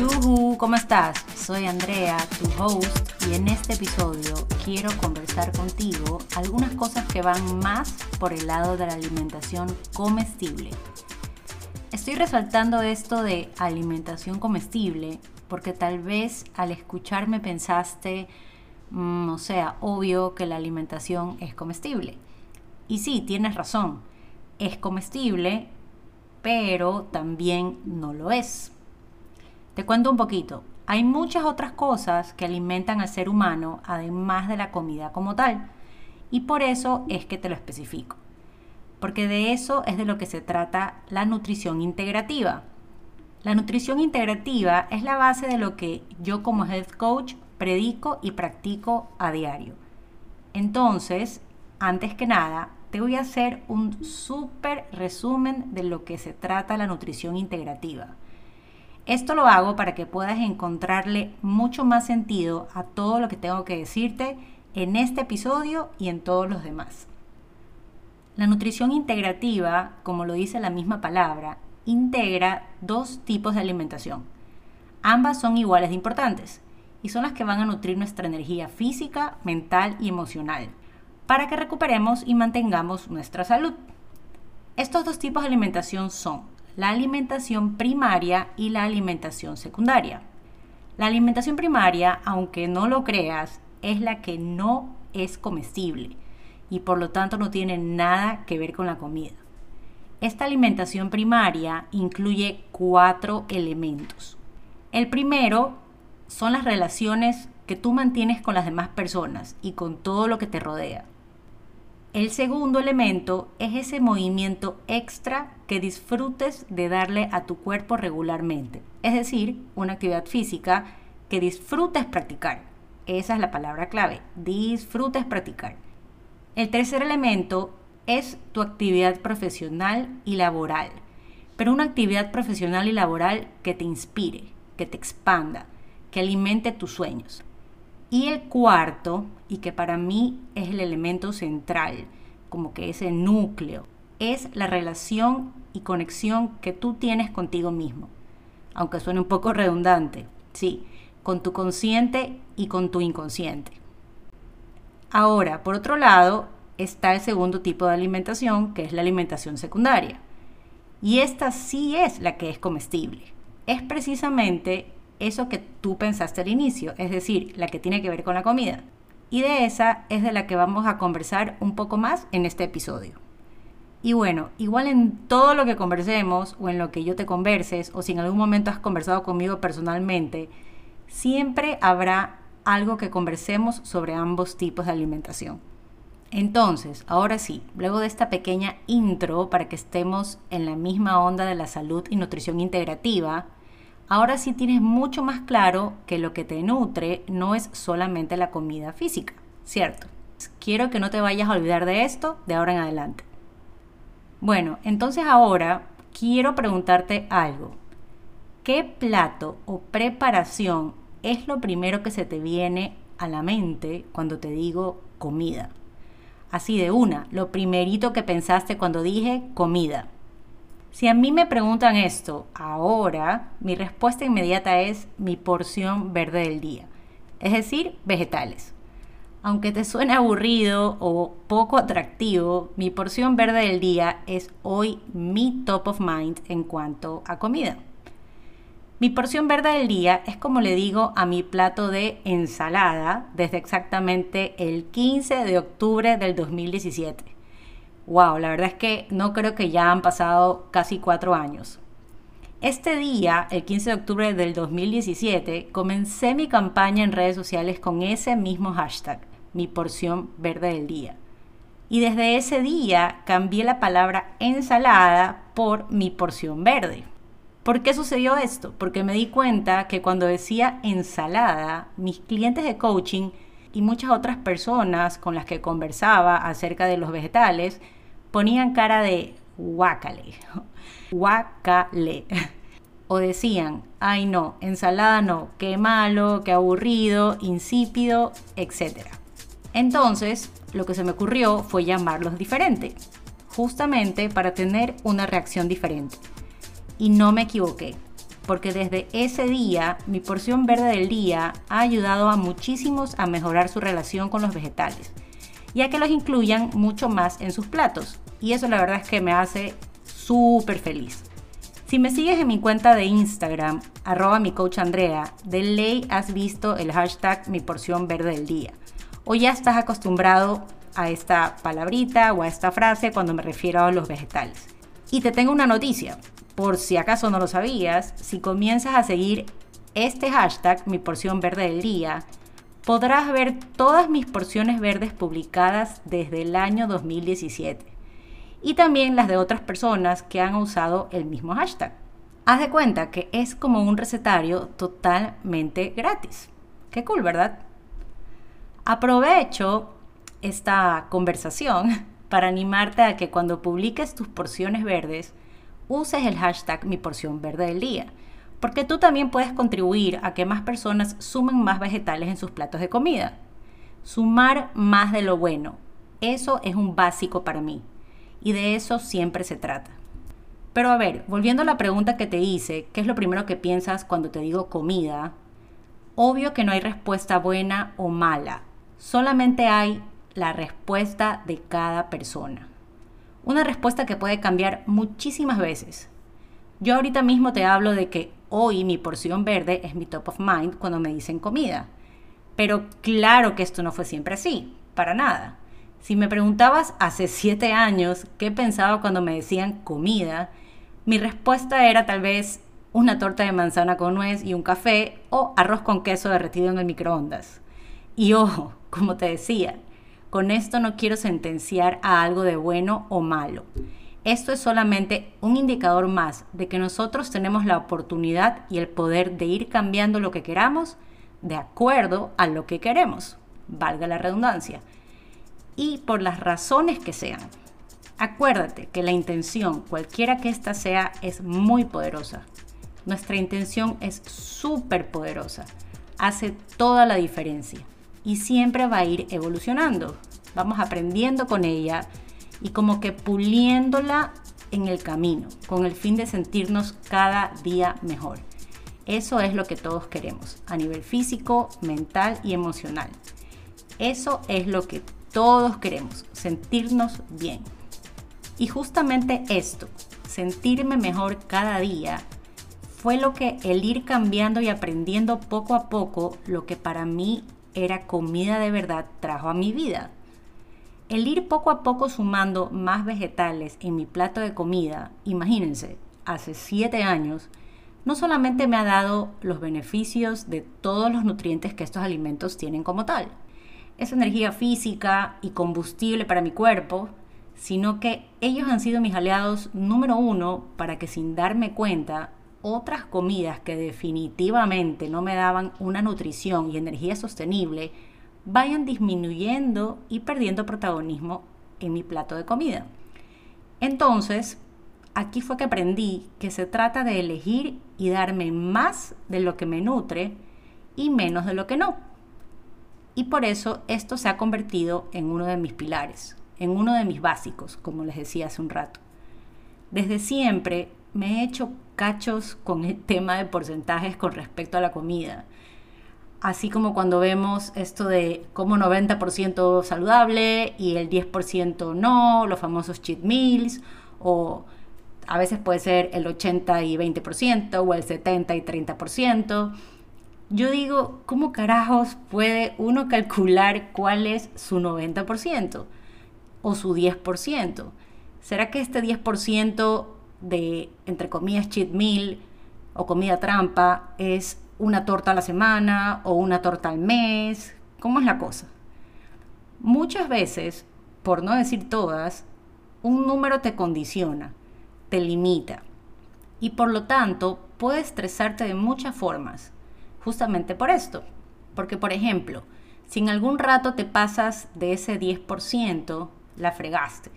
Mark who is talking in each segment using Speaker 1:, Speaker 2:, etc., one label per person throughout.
Speaker 1: Yuhu, ¿cómo estás? Soy Andrea, tu host, y en este episodio quiero conversar contigo algunas cosas que van más por el lado de la alimentación comestible. Estoy resaltando esto de alimentación comestible porque tal vez al escucharme pensaste, mm, o sea, obvio que la alimentación es comestible. Y sí, tienes razón, es comestible, pero también no lo es. Te cuento un poquito. Hay muchas otras cosas que alimentan al ser humano, además de la comida como tal. Y por eso es que te lo especifico. Porque de eso es de lo que se trata la nutrición integrativa. La nutrición integrativa es la base de lo que yo como health coach predico y practico a diario. Entonces, antes que nada, te voy a hacer un súper resumen de lo que se trata la nutrición integrativa. Esto lo hago para que puedas encontrarle mucho más sentido a todo lo que tengo que decirte en este episodio y en todos los demás. La nutrición integrativa, como lo dice la misma palabra, integra dos tipos de alimentación. Ambas son iguales de importantes y son las que van a nutrir nuestra energía física, mental y emocional para que recuperemos y mantengamos nuestra salud. Estos dos tipos de alimentación son la alimentación primaria y la alimentación secundaria. La alimentación primaria, aunque no lo creas, es la que no es comestible y por lo tanto no tiene nada que ver con la comida. Esta alimentación primaria incluye cuatro elementos. El primero son las relaciones que tú mantienes con las demás personas y con todo lo que te rodea. El segundo elemento es ese movimiento extra que disfrutes de darle a tu cuerpo regularmente, es decir, una actividad física que disfrutes practicar. Esa es la palabra clave, disfrutes practicar. El tercer elemento es tu actividad profesional y laboral, pero una actividad profesional y laboral que te inspire, que te expanda, que alimente tus sueños. Y el cuarto, y que para mí es el elemento central, como que ese núcleo, es la relación y conexión que tú tienes contigo mismo. Aunque suene un poco redundante, sí, con tu consciente y con tu inconsciente. Ahora, por otro lado, está el segundo tipo de alimentación, que es la alimentación secundaria. Y esta sí es la que es comestible. Es precisamente eso que tú pensaste al inicio, es decir, la que tiene que ver con la comida. Y de esa es de la que vamos a conversar un poco más en este episodio. Y bueno, igual en todo lo que conversemos o en lo que yo te converses o si en algún momento has conversado conmigo personalmente, siempre habrá algo que conversemos sobre ambos tipos de alimentación. Entonces, ahora sí, luego de esta pequeña intro para que estemos en la misma onda de la salud y nutrición integrativa, ahora sí tienes mucho más claro que lo que te nutre no es solamente la comida física, ¿cierto? Quiero que no te vayas a olvidar de esto de ahora en adelante. Bueno, entonces ahora quiero preguntarte algo. ¿Qué plato o preparación es lo primero que se te viene a la mente cuando te digo comida? Así de una, lo primerito que pensaste cuando dije comida. Si a mí me preguntan esto ahora, mi respuesta inmediata es mi porción verde del día, es decir, vegetales. Aunque te suene aburrido o poco atractivo, mi porción verde del día es hoy mi top of mind en cuanto a comida. Mi porción verde del día es como le digo a mi plato de ensalada desde exactamente el 15 de octubre del 2017 wow, la verdad es que no creo que ya han pasado casi cuatro años. Este día, el 15 de octubre del 2017, comencé mi campaña en redes sociales con ese mismo hashtag, mi porción verde del día. Y desde ese día cambié la palabra ensalada por mi porción verde. ¿Por qué sucedió esto? Porque me di cuenta que cuando decía ensalada, mis clientes de coaching y muchas otras personas con las que conversaba acerca de los vegetales ponían cara de guácale, guácale. O decían, ay no, ensalada no, qué malo, qué aburrido, insípido, etc. Entonces, lo que se me ocurrió fue llamarlos diferente, justamente para tener una reacción diferente. Y no me equivoqué. Porque desde ese día mi porción verde del día ha ayudado a muchísimos a mejorar su relación con los vegetales, ya que los incluyan mucho más en sus platos. Y eso la verdad es que me hace súper feliz. Si me sigues en mi cuenta de Instagram, arroba mi coach Andrea, de ley has visto el hashtag mi porción verde del día. O ya estás acostumbrado a esta palabrita o a esta frase cuando me refiero a los vegetales. Y te tengo una noticia, por si acaso no lo sabías, si comienzas a seguir este hashtag, mi porción verde del día, podrás ver todas mis porciones verdes publicadas desde el año 2017 y también las de otras personas que han usado el mismo hashtag. Haz de cuenta que es como un recetario totalmente gratis. Qué cool, ¿verdad? Aprovecho esta conversación para animarte a que cuando publiques tus porciones verdes, uses el hashtag mi porción verde del día, porque tú también puedes contribuir a que más personas sumen más vegetales en sus platos de comida. Sumar más de lo bueno, eso es un básico para mí y de eso siempre se trata. Pero a ver, volviendo a la pregunta que te hice, ¿qué es lo primero que piensas cuando te digo comida? Obvio que no hay respuesta buena o mala, solamente hay la respuesta de cada persona. Una respuesta que puede cambiar muchísimas veces. Yo ahorita mismo te hablo de que hoy mi porción verde es mi top of mind cuando me dicen comida. Pero claro que esto no fue siempre así, para nada. Si me preguntabas hace siete años qué pensaba cuando me decían comida, mi respuesta era tal vez una torta de manzana con nuez y un café o arroz con queso derretido en el microondas. Y ojo, como te decía, con esto no quiero sentenciar a algo de bueno o malo. Esto es solamente un indicador más de que nosotros tenemos la oportunidad y el poder de ir cambiando lo que queramos de acuerdo a lo que queremos, valga la redundancia y por las razones que sean. Acuérdate que la intención, cualquiera que ésta sea, es muy poderosa. Nuestra intención es súper poderosa. Hace toda la diferencia y siempre va a ir evolucionando. Vamos aprendiendo con ella y como que puliéndola en el camino, con el fin de sentirnos cada día mejor. Eso es lo que todos queremos, a nivel físico, mental y emocional. Eso es lo que todos queremos, sentirnos bien. Y justamente esto, sentirme mejor cada día, fue lo que el ir cambiando y aprendiendo poco a poco lo que para mí era comida de verdad trajo a mi vida. El ir poco a poco sumando más vegetales en mi plato de comida, imagínense, hace siete años, no solamente me ha dado los beneficios de todos los nutrientes que estos alimentos tienen como tal, es energía física y combustible para mi cuerpo, sino que ellos han sido mis aliados número uno para que sin darme cuenta otras comidas que definitivamente no me daban una nutrición y energía sostenible vayan disminuyendo y perdiendo protagonismo en mi plato de comida. Entonces, aquí fue que aprendí que se trata de elegir y darme más de lo que me nutre y menos de lo que no y por eso esto se ha convertido en uno de mis pilares, en uno de mis básicos, como les decía hace un rato. Desde siempre me he hecho cachos con el tema de porcentajes con respecto a la comida. Así como cuando vemos esto de como 90% saludable y el 10% no, los famosos cheat meals, o a veces puede ser el 80 y 20% o el 70 y 30% yo digo, ¿cómo carajos puede uno calcular cuál es su 90% o su 10%? ¿Será que este 10% de, entre comillas, cheat meal o comida trampa es una torta a la semana o una torta al mes? ¿Cómo es la cosa? Muchas veces, por no decir todas, un número te condiciona, te limita y por lo tanto puede estresarte de muchas formas justamente por esto. Porque, por ejemplo, si en algún rato te pasas de ese 10%, la fregaste.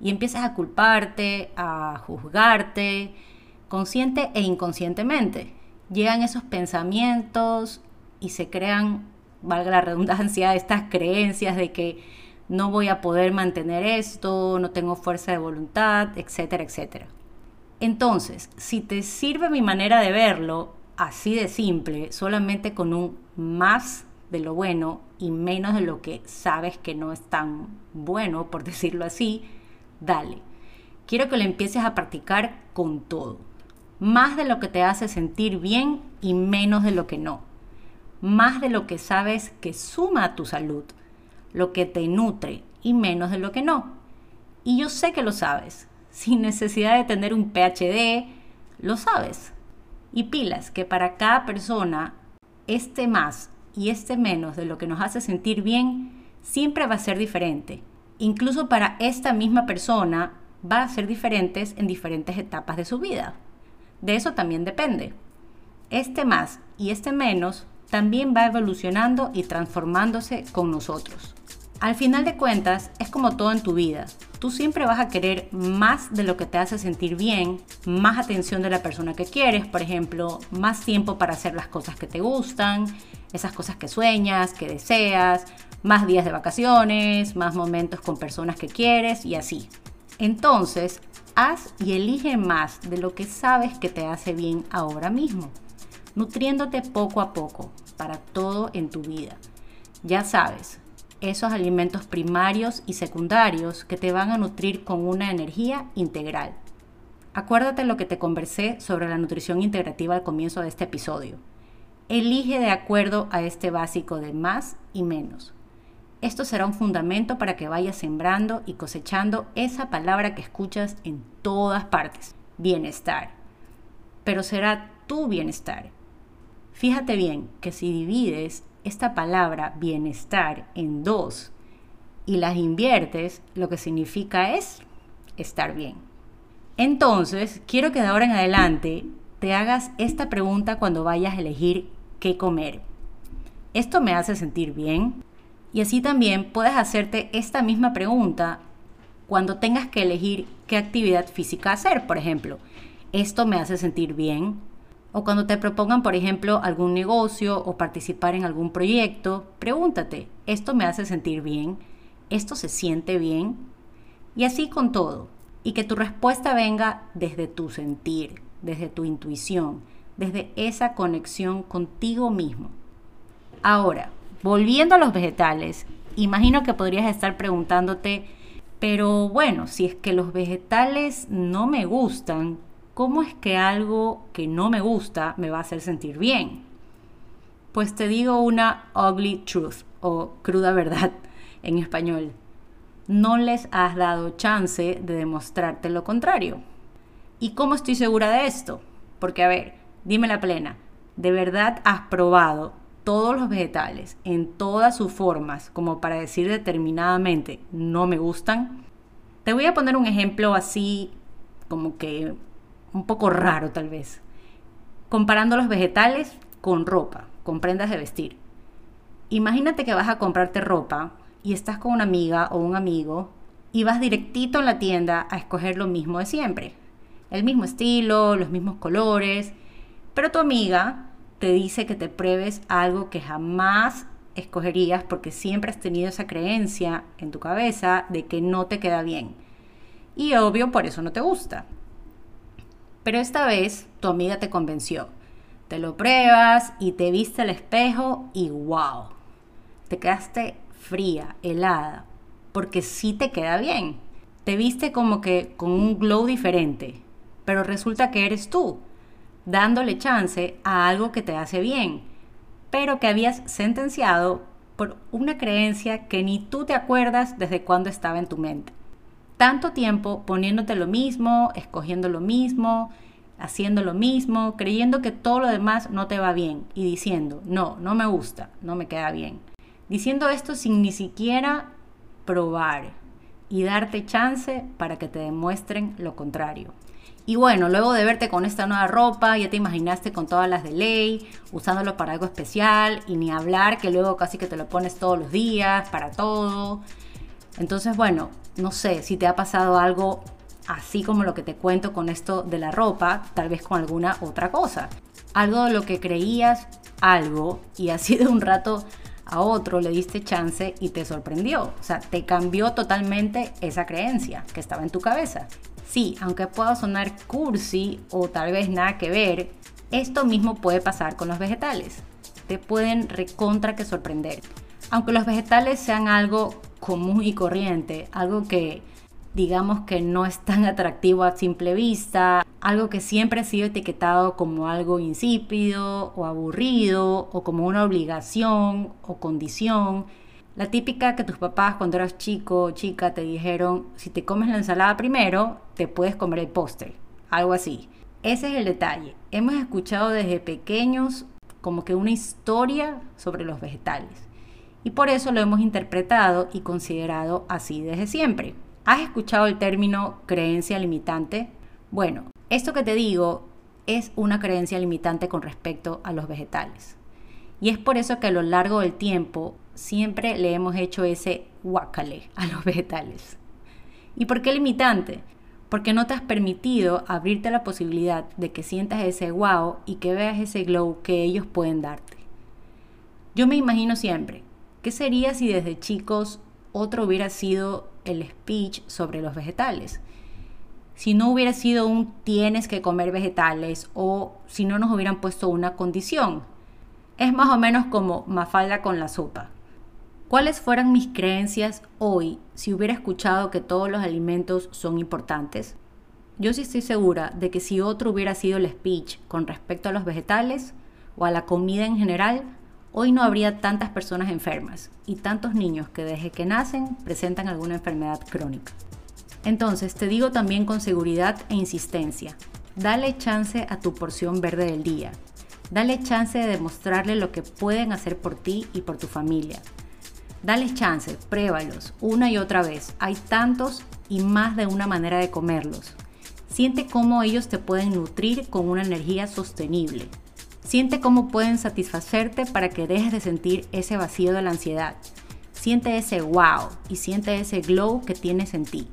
Speaker 1: Y empiezas a culparte, a juzgarte, consciente e inconscientemente. Llegan esos pensamientos y se crean, valga la redundancia, estas creencias de que no voy a poder mantener esto, no tengo fuerza de voluntad, etcétera, etcétera. Entonces, si te sirve mi manera de verlo, así de simple, solamente con un más de lo bueno y menos de lo que sabes que no es tan bueno, por decirlo así, dale. Quiero que lo empieces a practicar con todo. Más de lo que te hace sentir bien y menos de lo que no. Más de lo que sabes que suma a tu salud, lo que te nutre y menos de lo que no. Y yo sé que lo sabes. Sin necesidad de tener un PhD, lo sabes. Y pilas, que para cada persona, este más y este menos de lo que nos hace sentir bien siempre va a ser diferente. Incluso para esta misma persona va a ser diferentes en diferentes etapas de su vida. De eso también depende. Este más y este menos también va evolucionando y transformándose con nosotros. Al final de cuentas, es como todo en tu vida. Tú siempre vas a querer más de lo que te hace sentir bien, más atención de la persona que quieres, por ejemplo, más tiempo para hacer las cosas que te gustan, esas cosas que sueñas, que deseas, más días de vacaciones, más momentos con personas que quieres y así. Entonces, haz y elige más de lo que sabes que te hace bien ahora mismo, nutriéndote poco a poco para todo en tu vida. Ya sabes, esos alimentos primarios y secundarios que te van a nutrir con una energía integral. Acuérdate lo que te conversé sobre la nutrición integrativa al comienzo de este episodio. Elige de acuerdo a este básico de más y menos. Esto será un fundamento para que vayas sembrando y cosechando esa palabra que escuchas en todas partes, bienestar. Pero será tu bienestar. Fíjate bien que si divides esta palabra bienestar en dos y las inviertes, lo que significa es estar bien. Entonces, quiero que de ahora en adelante te hagas esta pregunta cuando vayas a elegir qué comer. ¿Esto me hace sentir bien? Y así también puedes hacerte esta misma pregunta cuando tengas que elegir qué actividad física hacer. Por ejemplo, ¿esto me hace sentir bien? O cuando te propongan, por ejemplo, algún negocio o participar en algún proyecto, pregúntate, ¿esto me hace sentir bien? ¿Esto se siente bien? Y así con todo. Y que tu respuesta venga desde tu sentir, desde tu intuición, desde esa conexión contigo mismo. Ahora, volviendo a los vegetales, imagino que podrías estar preguntándote, pero bueno, si es que los vegetales no me gustan, ¿cómo es que algo que no me gusta me va a hacer sentir bien? Pues te digo una ugly truth o cruda verdad en español. No les has dado chance de demostrarte lo contrario. ¿Y cómo estoy segura de esto? Porque a ver, dime la plena, ¿de verdad has probado todos los vegetales en todas sus formas como para decir determinadamente no me gustan? Te voy a poner un ejemplo así como que un poco raro tal vez, comparando los vegetales con ropa, con prendas de vestir. Imagínate que vas a comprarte ropa y estás con una amiga o un amigo y vas directito en la tienda a escoger lo mismo de siempre. El mismo estilo, los mismos colores, pero tu amiga te dice que te pruebes algo que jamás escogerías porque siempre has tenido esa creencia en tu cabeza de que no te queda bien. Y obvio, por eso no te gusta. Pero esta vez tu amiga te convenció. Te lo pruebas y te viste al espejo y wow. Te quedaste fría, helada, porque sí te queda bien. Te viste como que con un glow diferente, pero resulta que eres tú, dándole chance a algo que te hace bien, pero que habías sentenciado por una creencia que ni tú te acuerdas desde cuando estaba en tu mente tanto tiempo poniéndote lo mismo, escogiendo lo mismo, haciendo lo mismo, creyendo que todo lo demás no te va bien y diciendo, no, no me gusta, no me queda bien. Diciendo esto sin ni siquiera probar y darte chance para que te demuestren lo contrario. Y bueno, luego de verte con esta nueva ropa, ya te imaginaste con todas las de ley, usándolo para algo especial y ni hablar que luego casi que te lo pones todos los días, para todo. Entonces, bueno, no sé si te ha pasado algo así como lo que te cuento con esto de la ropa, tal vez con alguna otra cosa. Algo de lo que creías algo y así de un rato a otro le diste chance y te sorprendió. O sea, te cambió totalmente esa creencia que estaba en tu cabeza. Sí, aunque pueda sonar cursi o tal vez nada que ver, esto mismo puede pasar con los vegetales. Te pueden recontra que sorprender. Aunque los vegetales sean algo común y corriente, algo que digamos que no es tan atractivo a simple vista, algo que siempre ha sido etiquetado como algo insípido o aburrido o como una obligación o condición. La típica que tus papás cuando eras chico o chica te dijeron, si te comes la ensalada primero, te puedes comer el postre, algo así. Ese es el detalle. Hemos escuchado desde pequeños como que una historia sobre los vegetales. Y por eso lo hemos interpretado y considerado así desde siempre. ¿Has escuchado el término creencia limitante? Bueno, esto que te digo es una creencia limitante con respecto a los vegetales. Y es por eso que a lo largo del tiempo siempre le hemos hecho ese guacale a los vegetales. ¿Y por qué limitante? Porque no te has permitido abrirte la posibilidad de que sientas ese wow y que veas ese glow que ellos pueden darte. Yo me imagino siempre, ¿qué sería si desde chicos otro hubiera sido el speech sobre los vegetales. Si no hubiera sido un tienes que comer vegetales o si no nos hubieran puesto una condición. Es más o menos como Mafalda con la sopa. ¿Cuáles fueran mis creencias hoy si hubiera escuchado que todos los alimentos son importantes? Yo sí estoy segura de que si otro hubiera sido el speech con respecto a los vegetales o a la comida en general, hoy no habría tantas personas enfermas y tantos niños que desde que nacen presentan alguna enfermedad crónica. Entonces, te digo también con seguridad e insistencia, dale chance a tu porción verde del día. Dale chance de demostrarle lo que pueden hacer por ti y por tu familia. Dale chance, pruébalos una y otra vez. Hay tantos y más de una manera de comerlos. Siente cómo ellos te pueden nutrir con una energía sostenible, Siente cómo pueden satisfacerte para que dejes de sentir ese vacío de la ansiedad. Siente ese wow y siente ese glow que tienes en ti,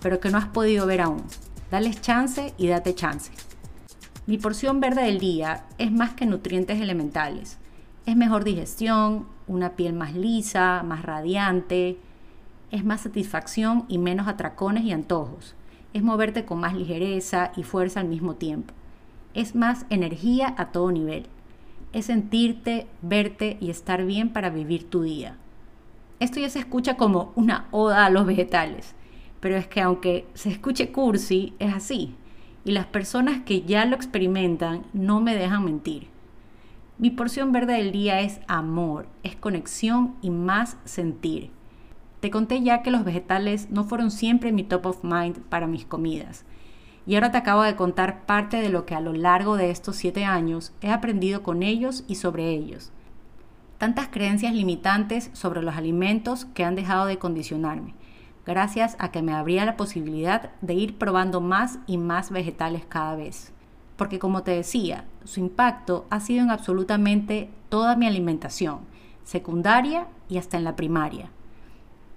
Speaker 1: pero que no has podido ver aún. Dales chance y date chance. Mi porción verde del día es más que nutrientes elementales. Es mejor digestión, una piel más lisa, más radiante, es más satisfacción y menos atracones y antojos. Es moverte con más ligereza y fuerza al mismo tiempo es más energía a todo nivel. Es sentirte, verte y estar bien para vivir tu día. Esto ya se escucha como una oda a los vegetales, pero es que aunque se escuche cursi, es así. Y las personas que ya lo experimentan no me dejan mentir. Mi porción verde del día es amor, es conexión y más sentir. Te conté ya que los vegetales no fueron siempre mi top of mind para mis comidas. Y ahora te acabo de contar parte de lo que a lo largo de estos siete años he aprendido con ellos y sobre ellos. Tantas creencias limitantes sobre los alimentos que han dejado de condicionarme, gracias a que me abría la posibilidad de ir probando más y más vegetales cada vez. Porque como te decía, su impacto ha sido en absolutamente toda mi alimentación, secundaria y hasta en la primaria.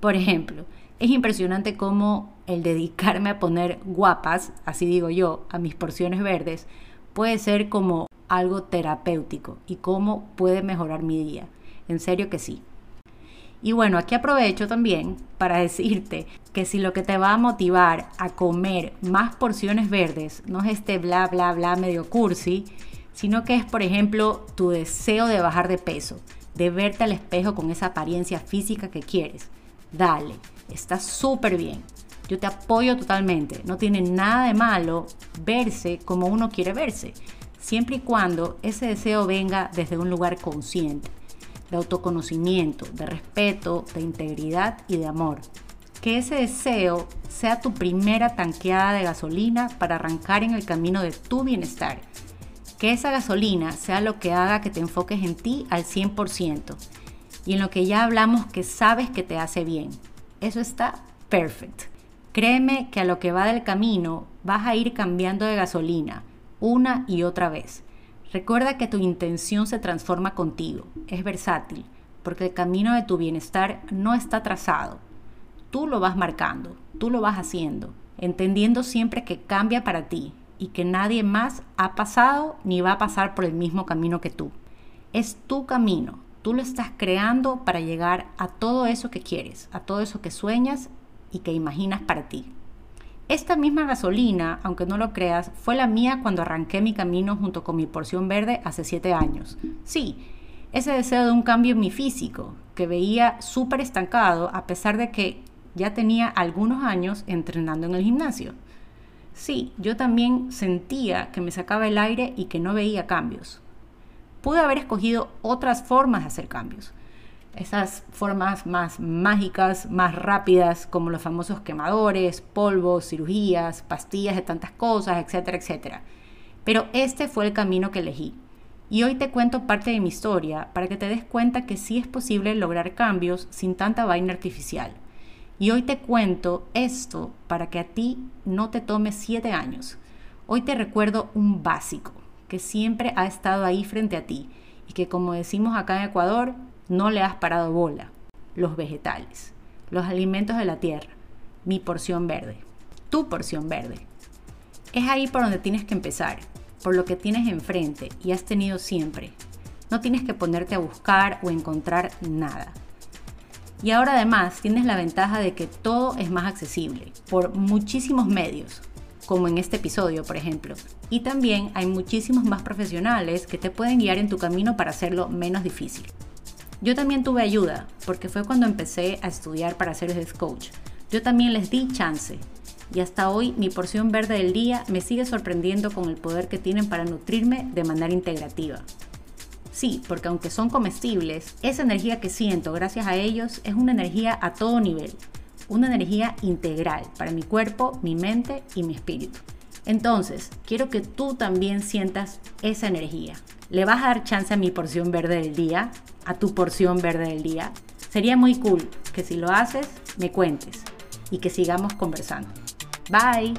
Speaker 1: Por ejemplo, es impresionante cómo el dedicarme a poner guapas, así digo yo, a mis porciones verdes, puede ser como algo terapéutico y cómo puede mejorar mi día. En serio que sí. Y bueno, aquí aprovecho también para decirte que si lo que te va a motivar a comer más porciones verdes no es este bla bla bla medio cursi, sino que es por ejemplo tu deseo de bajar de peso, de verte al espejo con esa apariencia física que quieres. Dale, está súper bien. Yo te apoyo totalmente. No tiene nada de malo verse como uno quiere verse, siempre y cuando ese deseo venga desde un lugar consciente, de autoconocimiento, de respeto, de integridad y de amor. Que ese deseo sea tu primera tanqueada de gasolina para arrancar en el camino de tu bienestar. Que esa gasolina sea lo que haga que te enfoques en ti al 100% y en lo que ya hablamos que sabes que te hace bien. Eso está perfecto. Créeme que a lo que va del camino vas a ir cambiando de gasolina una y otra vez. Recuerda que tu intención se transforma contigo, es versátil, porque el camino de tu bienestar no está trazado. Tú lo vas marcando, tú lo vas haciendo, entendiendo siempre que cambia para ti y que nadie más ha pasado ni va a pasar por el mismo camino que tú. Es tu camino, Tú lo estás creando para llegar a todo eso que quieres, a todo eso que sueñas y que imaginas para ti. Esta misma gasolina, aunque no lo creas, fue la mía cuando arranqué mi camino junto con mi porción verde hace 7 años. Sí, ese deseo de un cambio en mi físico, que veía súper estancado a pesar de que ya tenía algunos años entrenando en el gimnasio. Sí, yo también sentía que me sacaba el aire y que no veía cambios. Pude haber escogido otras formas de hacer cambios, esas formas más mágicas, más rápidas, como los famosos quemadores, polvos, cirugías, pastillas de tantas cosas, etcétera, etcétera. Pero este fue el camino que elegí. Y hoy te cuento parte de mi historia para que te des cuenta que sí es posible lograr cambios sin tanta vaina artificial. Y hoy te cuento esto para que a ti no te tome siete años. Hoy te recuerdo un básico que siempre ha estado ahí frente a ti y que como decimos acá en Ecuador, no le has parado bola. Los vegetales, los alimentos de la tierra, mi porción verde, tu porción verde. Es ahí por donde tienes que empezar, por lo que tienes enfrente y has tenido siempre. No tienes que ponerte a buscar o encontrar nada. Y ahora además tienes la ventaja de que todo es más accesible por muchísimos medios, como en este episodio, por ejemplo. Y también hay muchísimos más profesionales que te pueden guiar en tu camino para hacerlo menos difícil. Yo también tuve ayuda, porque fue cuando empecé a estudiar para ser health coach. Yo también les di chance. Y hasta hoy mi porción verde del día me sigue sorprendiendo con el poder que tienen para nutrirme de manera integrativa. Sí, porque aunque son comestibles, esa energía que siento gracias a ellos es una energía a todo nivel, una energía integral para mi cuerpo, mi mente y mi espíritu. Entonces, quiero que tú también sientas esa energía. ¿Le vas a dar chance a mi porción verde del día? ¿A tu porción verde del día? Sería muy cool que si lo haces, me cuentes y que sigamos conversando. Bye.